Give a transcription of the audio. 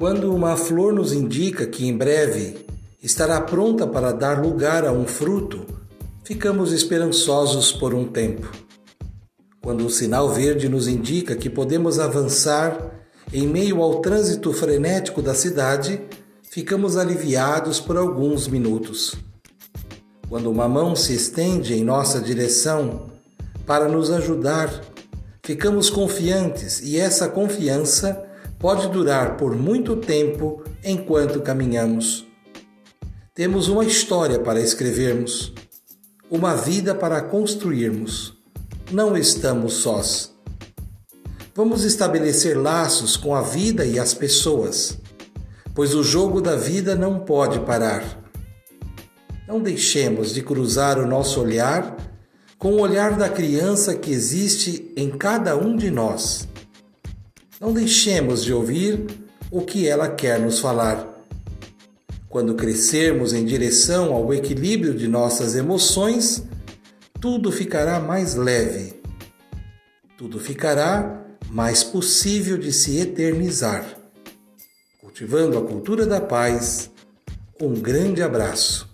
Quando uma flor nos indica que em breve estará pronta para dar lugar a um fruto, ficamos esperançosos por um tempo. Quando o sinal verde nos indica que podemos avançar em meio ao trânsito frenético da cidade, ficamos aliviados por alguns minutos. Quando uma mão se estende em nossa direção para nos ajudar, ficamos confiantes e essa confiança pode durar por muito tempo enquanto caminhamos. Temos uma história para escrevermos, uma vida para construirmos. Não estamos sós. Vamos estabelecer laços com a vida e as pessoas, pois o jogo da vida não pode parar. Não deixemos de cruzar o nosso olhar com o olhar da criança que existe em cada um de nós. Não deixemos de ouvir o que ela quer nos falar. Quando crescermos em direção ao equilíbrio de nossas emoções, tudo ficará mais leve. Tudo ficará mais possível de se eternizar. Cultivando a cultura da paz, um grande abraço.